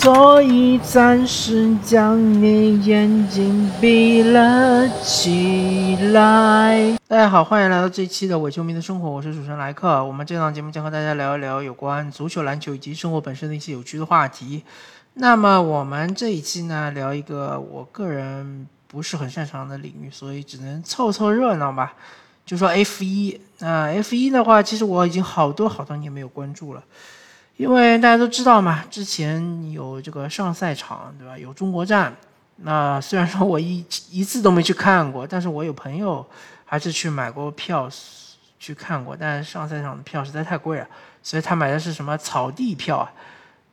所以暂时将你眼睛闭了起来。大家好，欢迎来到这一期的伪球迷的生活，我是主持人莱克。我们这档节目将和大家聊一聊有关足球、篮球以及生活本身的一些有趣的话题。那么我们这一期呢，聊一个我个人不是很擅长的领域，所以只能凑凑热闹吧。就说 F 一，那 F 一的话，其实我已经好多好多年没有关注了。因为大家都知道嘛，之前有这个上赛场，对吧？有中国站。那虽然说我一一次都没去看过，但是我有朋友还是去买过票去看过。但是上赛场的票实在太贵了，所以他买的是什么草地票啊？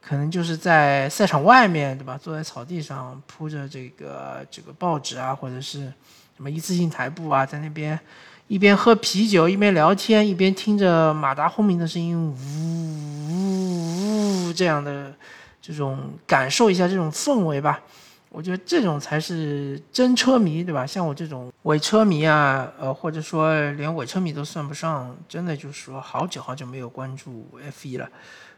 可能就是在赛场外面，对吧？坐在草地上铺着这个这个报纸啊，或者是什么一次性台布啊，在那边一边喝啤酒，一边聊天，一边听着马达轰鸣的声音，呜呜呜。这样的这种感受一下这种氛围吧，我觉得这种才是真车迷，对吧？像我这种伪车迷啊，呃，或者说连伪车迷都算不上，真的就是说好久好久没有关注 F1 了。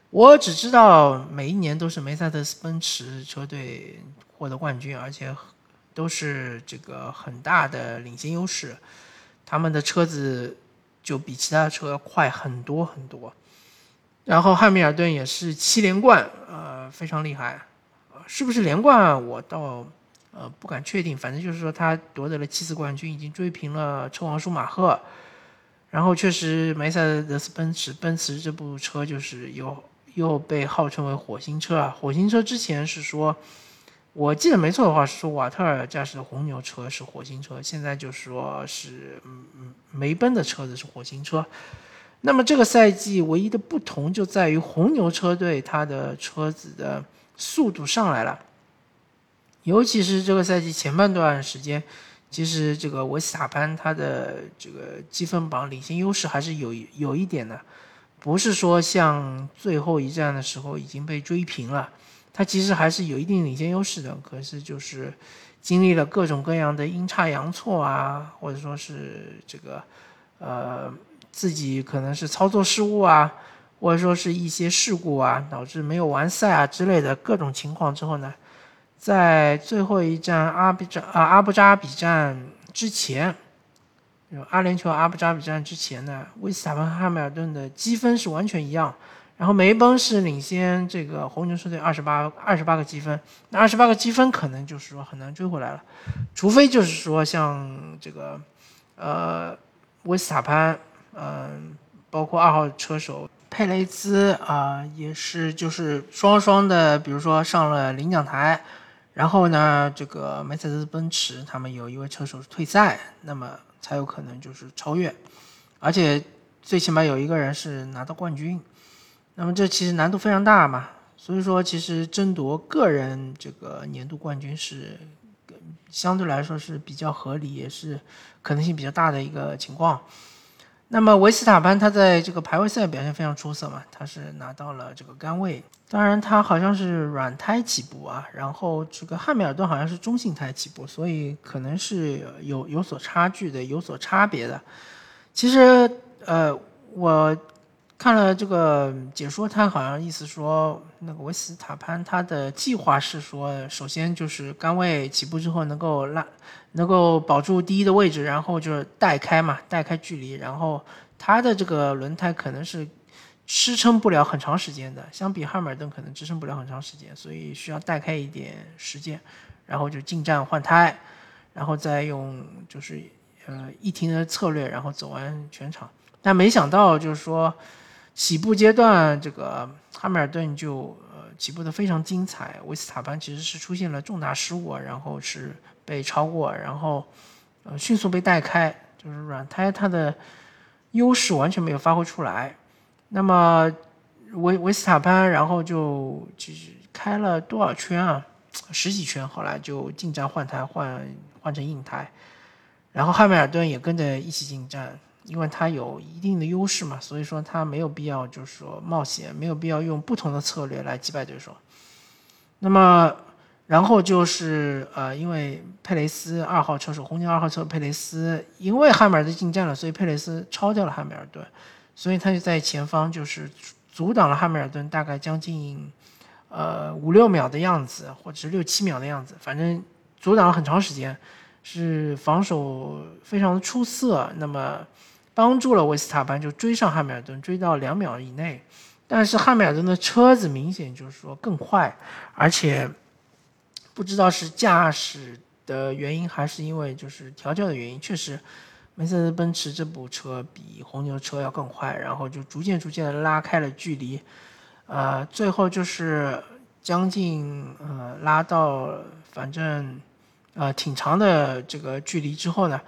我只知道每一年都是梅赛德斯奔驰车队获得冠军，而且都是这个很大的领先优势，他们的车子就比其他车快很多很多。然后汉密尔顿也是七连冠，呃，非常厉害，是不是连冠我倒呃不敢确定，反正就是说他夺得了七次冠军，已经追平了车王舒马赫。然后确实梅赛德斯奔驰奔驰这部车就是又又被号称为火星车啊，火星车之前是说，我记得没错的话是说瓦特尔驾驶的红牛车是火星车，现在就说是嗯嗯梅奔的车子是火星车。那么这个赛季唯一的不同就在于红牛车队它的车子的速度上来了，尤其是这个赛季前半段时间，其实这个维斯塔潘他的这个积分榜领先优势还是有有一点的，不是说像最后一站的时候已经被追平了，他其实还是有一定领先优势的，可是就是经历了各种各样的阴差阳错啊，或者说是这个呃。自己可能是操作失误啊，或者说是一些事故啊，导致没有完赛啊之类的各种情况之后呢，在最后一站阿比扎啊阿布扎比站之前，阿联酋阿布扎比站之前呢，威斯塔潘汉密尔顿的积分是完全一样，然后梅奔是领先这个红牛车队二十八二十八个积分，那二十八个积分可能就是说很难追回来了，除非就是说像这个呃维斯塔潘。嗯，包括二号车手佩雷兹啊，也是就是双双的，比如说上了领奖台，然后呢，这个梅赛德斯奔驰他们有一位车手是退赛，那么才有可能就是超越，而且最起码有一个人是拿到冠军，那么这其实难度非常大嘛，所以说其实争夺个人这个年度冠军是相对来说是比较合理，也是可能性比较大的一个情况。那么维斯塔潘他在这个排位赛表现非常出色嘛，他是拿到了这个杆位，当然他好像是软胎起步啊，然后这个汉密尔顿好像是中性胎起步，所以可能是有有所差距的，有所差别的。其实呃，我看了这个解说，他好像意思说，那个维斯塔潘他的计划是说，首先就是杆位起步之后能够拉。能够保住第一的位置，然后就是带开嘛，带开距离，然后它的这个轮胎可能是支撑不了很长时间的，相比汉密尔顿可能支撑不了很长时间，所以需要带开一点时间，然后就进站换胎，然后再用就是呃一停的策略，然后走完全场。但没想到就是说起步阶段这个汉密尔顿就呃起步的非常精彩，维斯塔潘其实是出现了重大失误，然后是。被超过，然后，呃，迅速被带开，就是软胎它的优势完全没有发挥出来。那么维维斯塔潘，然后就其实开了多少圈啊？十几圈，后来就进站换胎，换换成硬胎。然后汉密尔顿也跟着一起进站，因为他有一定的优势嘛，所以说他没有必要就是说冒险，没有必要用不同的策略来击败对手。那么。然后就是呃，因为佩雷斯二号车手红牛二号车佩雷斯，因为汉密尔顿进站了，所以佩雷斯超掉了汉密尔顿，所以他就在前方就是阻挡了汉密尔顿大概将近呃五六秒的样子，或者是六七秒的样子，反正阻挡了很长时间，是防守非常的出色。那么帮助了维斯塔潘就追上汉密尔顿，追到两秒以内。但是汉密尔顿的车子明显就是说更快，而且不知道是驾驶的原因还是因为就是调教的原因，确实。梅赛德斯奔驰这部车比红牛车要更快，然后就逐渐逐渐的拉开了距离，呃，最后就是将近呃拉到反正呃挺长的这个距离之后呢，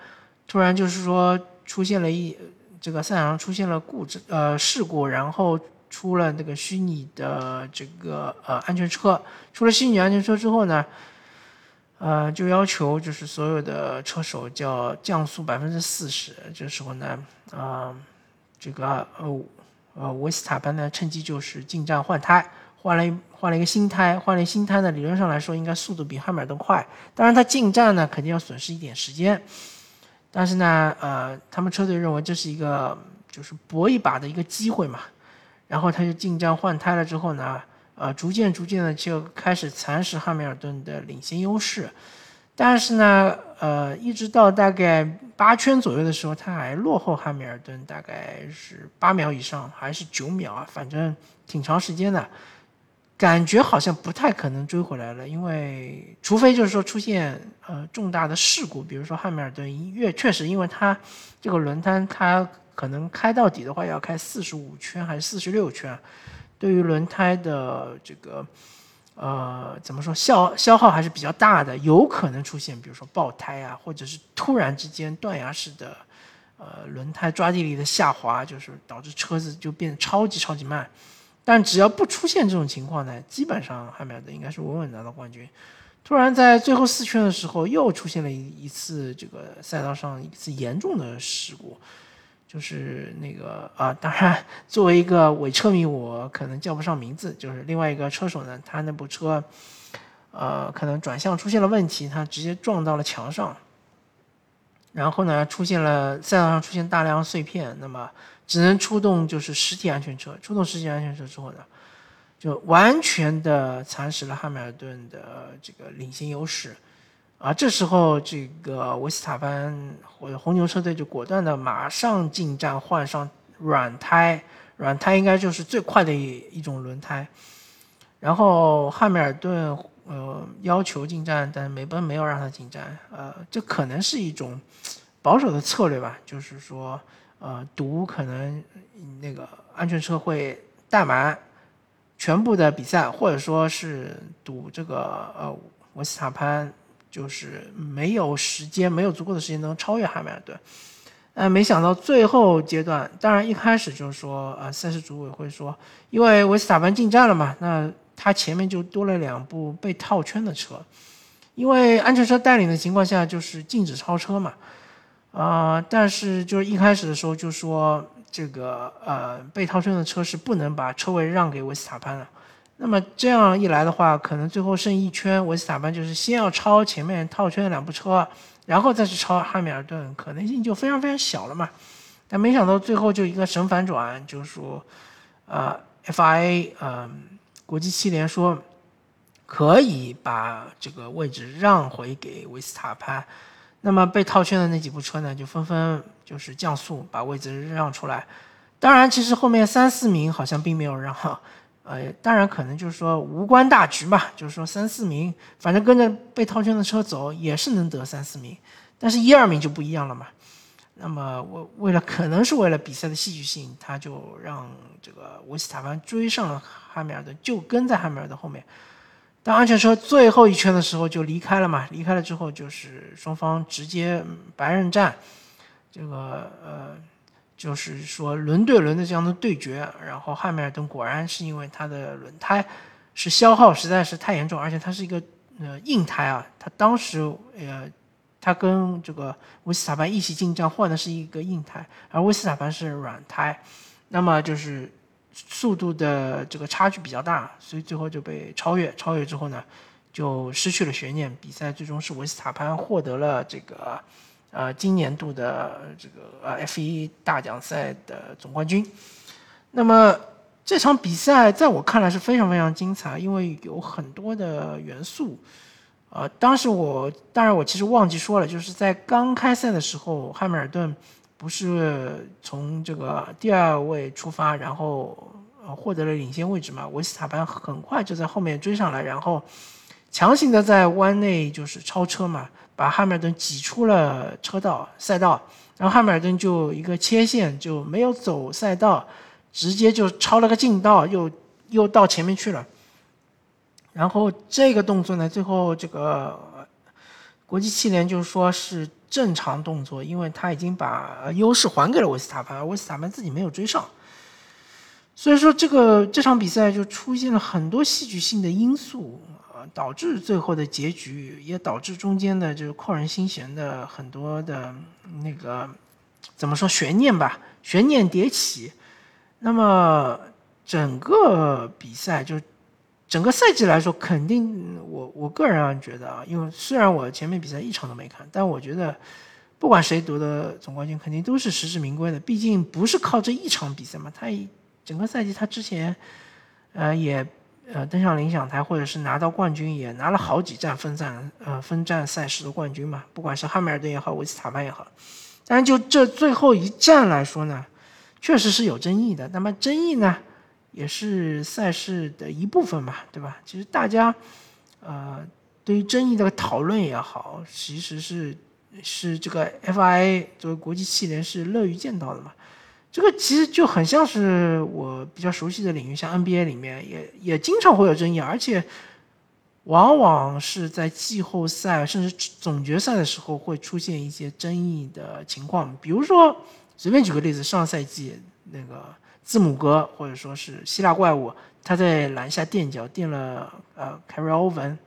突然就是说出现了一这个赛场上出现了故障呃事故，然后出了那个虚拟的这个呃安全车，出了虚拟安全车之后呢。呃，就要求就是所有的车手叫降速百分之四十。这时候呢，啊，这个呃呃维斯塔潘呢趁机就是进站换胎，换了换了一个新胎，换了新胎呢，理论上来说应该速度比汉密尔顿快。当然他进站呢肯定要损失一点时间，但是呢，呃，他们车队认为这是一个就是搏一把的一个机会嘛，然后他就进站换胎了之后呢。呃，逐渐逐渐的就开始蚕食汉密尔顿的领先优势，但是呢，呃，一直到大概八圈左右的时候，他还落后汉密尔顿大概是八秒以上，还是九秒啊？反正挺长时间的，感觉好像不太可能追回来了，因为除非就是说出现呃重大的事故，比如说汉密尔顿一月确实因为他这个轮胎，他可能开到底的话要开四十五圈还是四十六圈。对于轮胎的这个，呃，怎么说消消耗还是比较大的，有可能出现，比如说爆胎啊，或者是突然之间断崖式的，呃，轮胎抓地力的下滑，就是导致车子就变得超级超级慢。但只要不出现这种情况呢，基本上汉密尔顿应该是稳稳拿到冠军。突然在最后四圈的时候，又出现了一一次这个赛道上一次严重的事故。就是那个啊，当然，作为一个伪车迷，我可能叫不上名字。就是另外一个车手呢，他那部车，呃，可能转向出现了问题，他直接撞到了墙上，然后呢，出现了赛道上出现大量碎片，那么只能出动就是实体安全车。出动实体安全车之后呢，就完全的蚕食了汉密尔顿的这个领先优势。啊，这时候这个维斯塔潘或者红牛车队就果断的马上进站换上软胎，软胎应该就是最快的一一种轮胎。然后汉密尔顿呃要求进站，但是美奔没有让他进站，呃，这可能是一种保守的策略吧，就是说呃赌可能那个安全车会带满全部的比赛，或者说是赌这个呃维斯塔潘。就是没有时间，没有足够的时间能超越汉密尔顿，呃，没想到最后阶段，当然一开始就是说，呃，赛事组委会说，因为维斯塔潘进站了嘛，那他前面就多了两部被套圈的车，因为安全车带领的情况下就是禁止超车嘛，啊，但是就是一开始的时候就说这个呃被套圈的车是不能把车位让给维斯塔潘的。那么这样一来的话，可能最后剩一圈，维斯塔潘就是先要超前面套圈的两部车，然后再去超汉密尔顿，可能性就非常非常小了嘛。但没想到最后就一个神反转，就是说，呃，FIA，嗯，国际汽联说可以把这个位置让回给维斯塔潘。那么被套圈的那几部车呢，就纷纷就是降速，把位置让出来。当然，其实后面三四名好像并没有让。呃，当然可能就是说无关大局嘛，就是说三四名，反正跟着被套圈的车走也是能得三四名，但是一二名就不一样了嘛。那么为为了可能是为了比赛的戏剧性，他就让这个维斯塔潘追上了汉密尔顿，就跟在汉密尔顿后面。当安全车最后一圈的时候就离开了嘛，离开了之后就是双方直接白刃战，这个呃。就是说轮对轮的这样的对决，然后汉密尔顿果然是因为他的轮胎是消耗实在是太严重，而且他是一个呃硬胎啊，他当时呃他跟这个维斯塔潘一起进站换的是一个硬胎，而维斯塔潘是软胎，那么就是速度的这个差距比较大，所以最后就被超越，超越之后呢就失去了悬念，比赛最终是维斯塔潘获得了这个。呃，今年度的这个呃 F1 大奖赛的总冠军，那么这场比赛在我看来是非常非常精彩，因为有很多的元素。呃，当时我当然我其实忘记说了，就是在刚开赛的时候，汉密尔顿不是从这个第二位出发，然后获得了领先位置嘛？维斯塔潘很快就在后面追上来，然后强行的在弯内就是超车嘛，把汉密尔顿挤出了车道赛道，然后汉密尔顿就一个切线就没有走赛道，直接就超了个近道，又又到前面去了。然后这个动作呢，最后这个国际汽联就说是正常动作，因为他已经把优势还给了维斯塔潘，而维斯塔潘自己没有追上，所以说这个这场比赛就出现了很多戏剧性的因素啊，导致最后的结局，也导致中间的就是扣人心弦的很多的那个怎么说悬念吧，悬念迭起，那么整个比赛就。整个赛季来说，肯定我我个人啊觉得啊，因为虽然我前面比赛一场都没看，但我觉得不管谁夺得总冠军，肯定都是实至名归的。毕竟不是靠这一场比赛嘛，他整个赛季他之前呃也呃登上领奖台，或者是拿到冠军，也拿了好几站分站呃分站赛事的冠军嘛。不管是汉密尔顿也好，维斯塔潘也好，但就这最后一站来说呢，确实是有争议的。那么争议呢？也是赛事的一部分嘛，对吧？其实大家，呃，对于争议的讨论也好，其实是是这个 FIA 作为国际汽联是乐于见到的嘛。这个其实就很像是我比较熟悉的领域，像 NBA 里面也也经常会有争议，而且往往是在季后赛甚至总决赛的时候会出现一些争议的情况。比如说，随便举个例子，上赛季那个。字母哥或者说是希腊怪物，他在篮下垫脚垫了呃凯瑞欧文，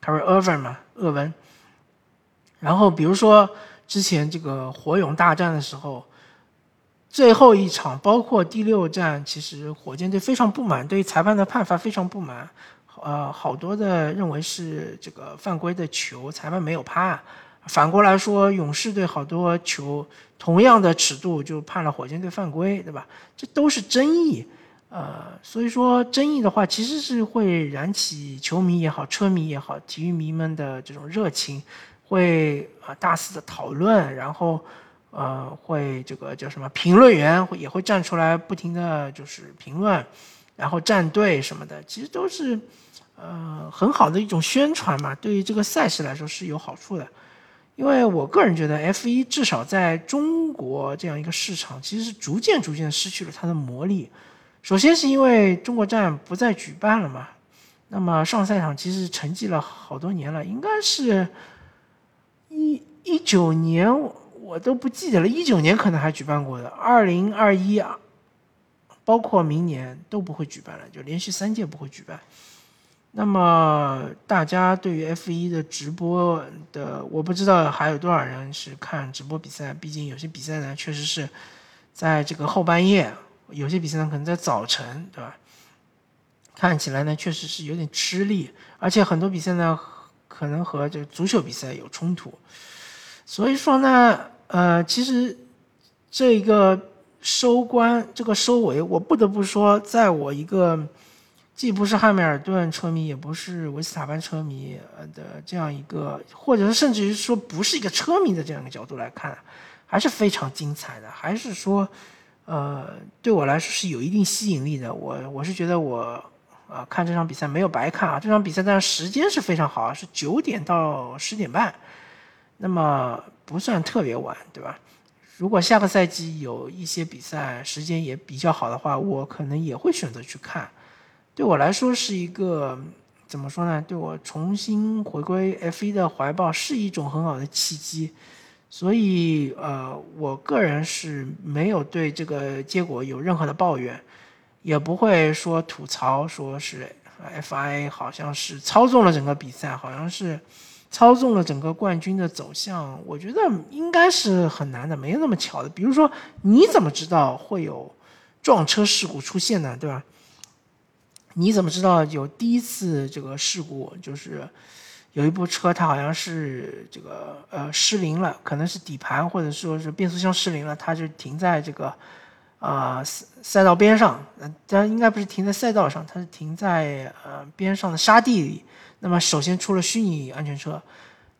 凯瑞欧文嘛，厄文。然后比如说之前这个火勇大战的时候，最后一场包括第六战，其实火箭队非常不满，对裁判的判罚非常不满，呃，好多的认为是这个犯规的球，裁判没有判。反过来说，勇士队好多球同样的尺度就判了火箭队犯规，对吧？这都是争议，呃，所以说争议的话，其实是会燃起球迷也好、车迷也好、体育迷们的这种热情，会啊大肆的讨论，然后呃会这个叫什么评论员也会站出来不停的就是评论，然后站队什么的，其实都是呃很好的一种宣传嘛，对于这个赛事来说是有好处的。因为我个人觉得，F 一至少在中国这样一个市场，其实是逐渐逐渐失去了它的魔力。首先是因为中国站不再举办了嘛，那么上赛场其实沉寂了好多年了，应该是一一九年我都不记得了，一九年可能还举办过的，二零二一啊，包括明年都不会举办了，就连续三届不会举办。那么大家对于 F 一的直播的，我不知道还有多少人是看直播比赛。毕竟有些比赛呢，确实是在这个后半夜；有些比赛呢，可能在早晨，对吧？看起来呢，确实是有点吃力，而且很多比赛呢，可能和这足球比赛有冲突。所以说呢，呃，其实这个收官、这个收尾，我不得不说，在我一个。既不是汉密尔顿车迷，也不是维斯塔潘车迷的这样一个，或者是甚至于说不是一个车迷的这样一个角度来看，还是非常精彩的。还是说，呃，对我来说是有一定吸引力的。我我是觉得我，呃，看这场比赛没有白看啊。这场比赛当然时间是非常好啊，是九点到十点半，那么不算特别晚，对吧？如果下个赛季有一些比赛时间也比较好的话，我可能也会选择去看。对我来说是一个怎么说呢？对我重新回归 F 一的怀抱是一种很好的契机，所以呃，我个人是没有对这个结果有任何的抱怨，也不会说吐槽，说是 FI 好像是操纵了整个比赛，好像是操纵了整个冠军的走向。我觉得应该是很难的，没有那么巧的。比如说，你怎么知道会有撞车事故出现呢？对吧？你怎么知道有第一次这个事故？就是有一部车，它好像是这个呃失灵了，可能是底盘或者说是变速箱失灵了，它就停在这个啊赛道边上，呃，当然应该不是停在赛道上，它是停在呃边上的沙地里。那么首先出了虚拟安全车，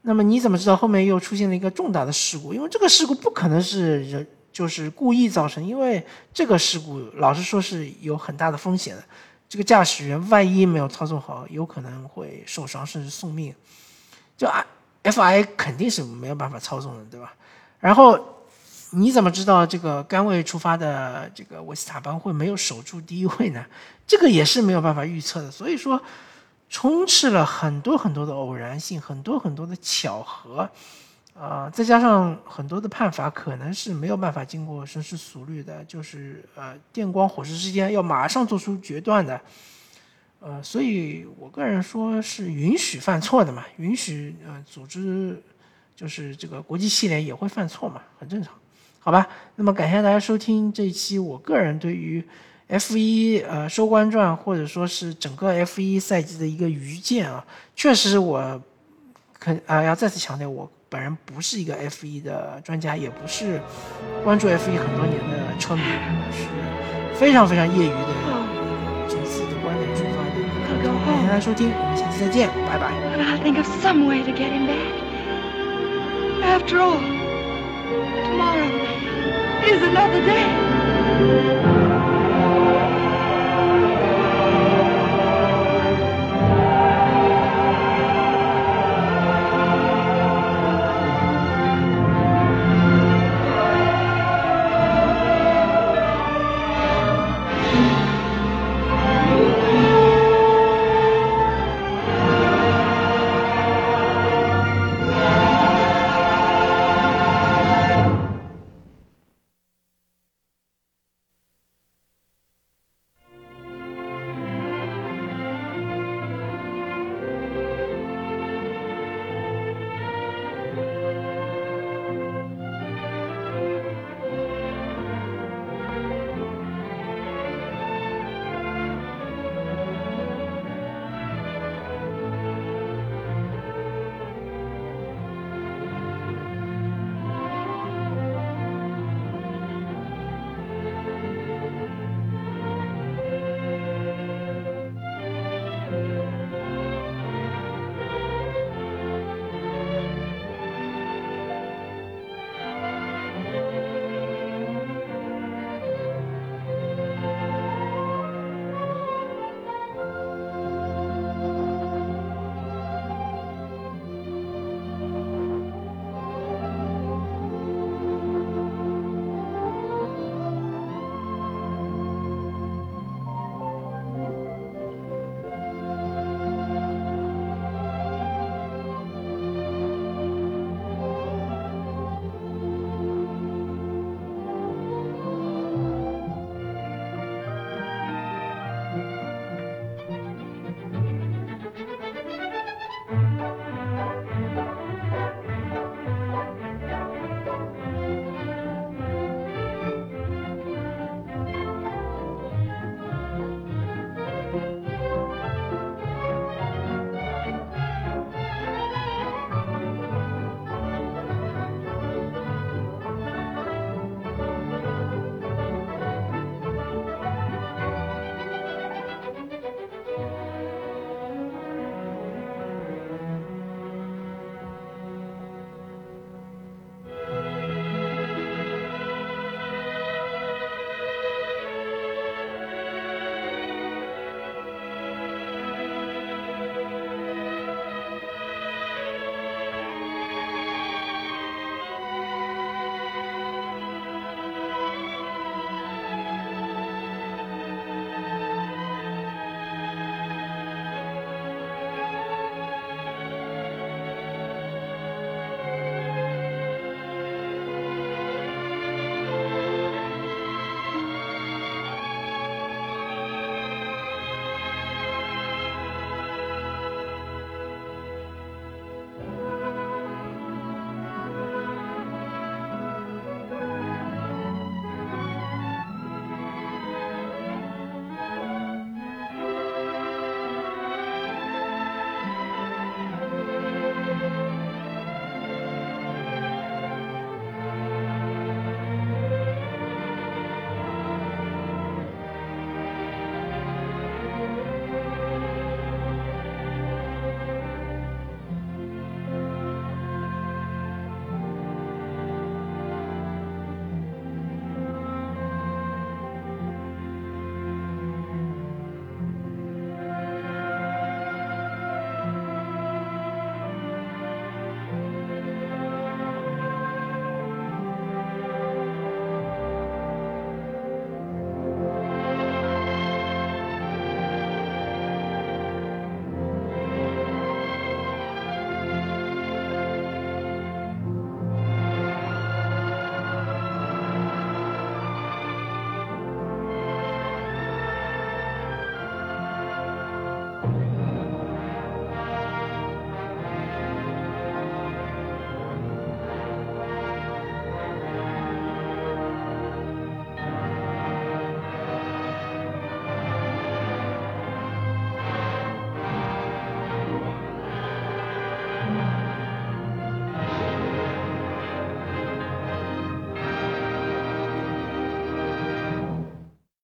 那么你怎么知道后面又出现了一个重大的事故？因为这个事故不可能是人就是故意造成，因为这个事故老实说是有很大的风险的。这个驾驶员万一没有操作好，有可能会受伤甚至送命。就 F I 肯定是没有办法操纵的，对吧？然后你怎么知道这个甘位出发的这个维斯塔潘会没有守住第一位呢？这个也是没有办法预测的。所以说，充斥了很多很多的偶然性，很多很多的巧合。啊，再加上很多的判罚可能是没有办法经过深思熟虑的，就是呃电光火石之间要马上做出决断的，呃，所以我个人说是允许犯错的嘛，允许呃组织就是这个国际系列也会犯错嘛，很正常，好吧？那么感谢大家收听这一期我个人对于 F 一呃收官传或者说是整个 F 一赛季的一个愚见啊，确实我肯啊要再次强调我。本人不是一个 F1 的专家，也不是关注 F1 很多年的车迷，是非常非常业余的，从自己的观点出发的。感谢大家收听，我们下期再见，拜拜。After all, tomorrow is another day.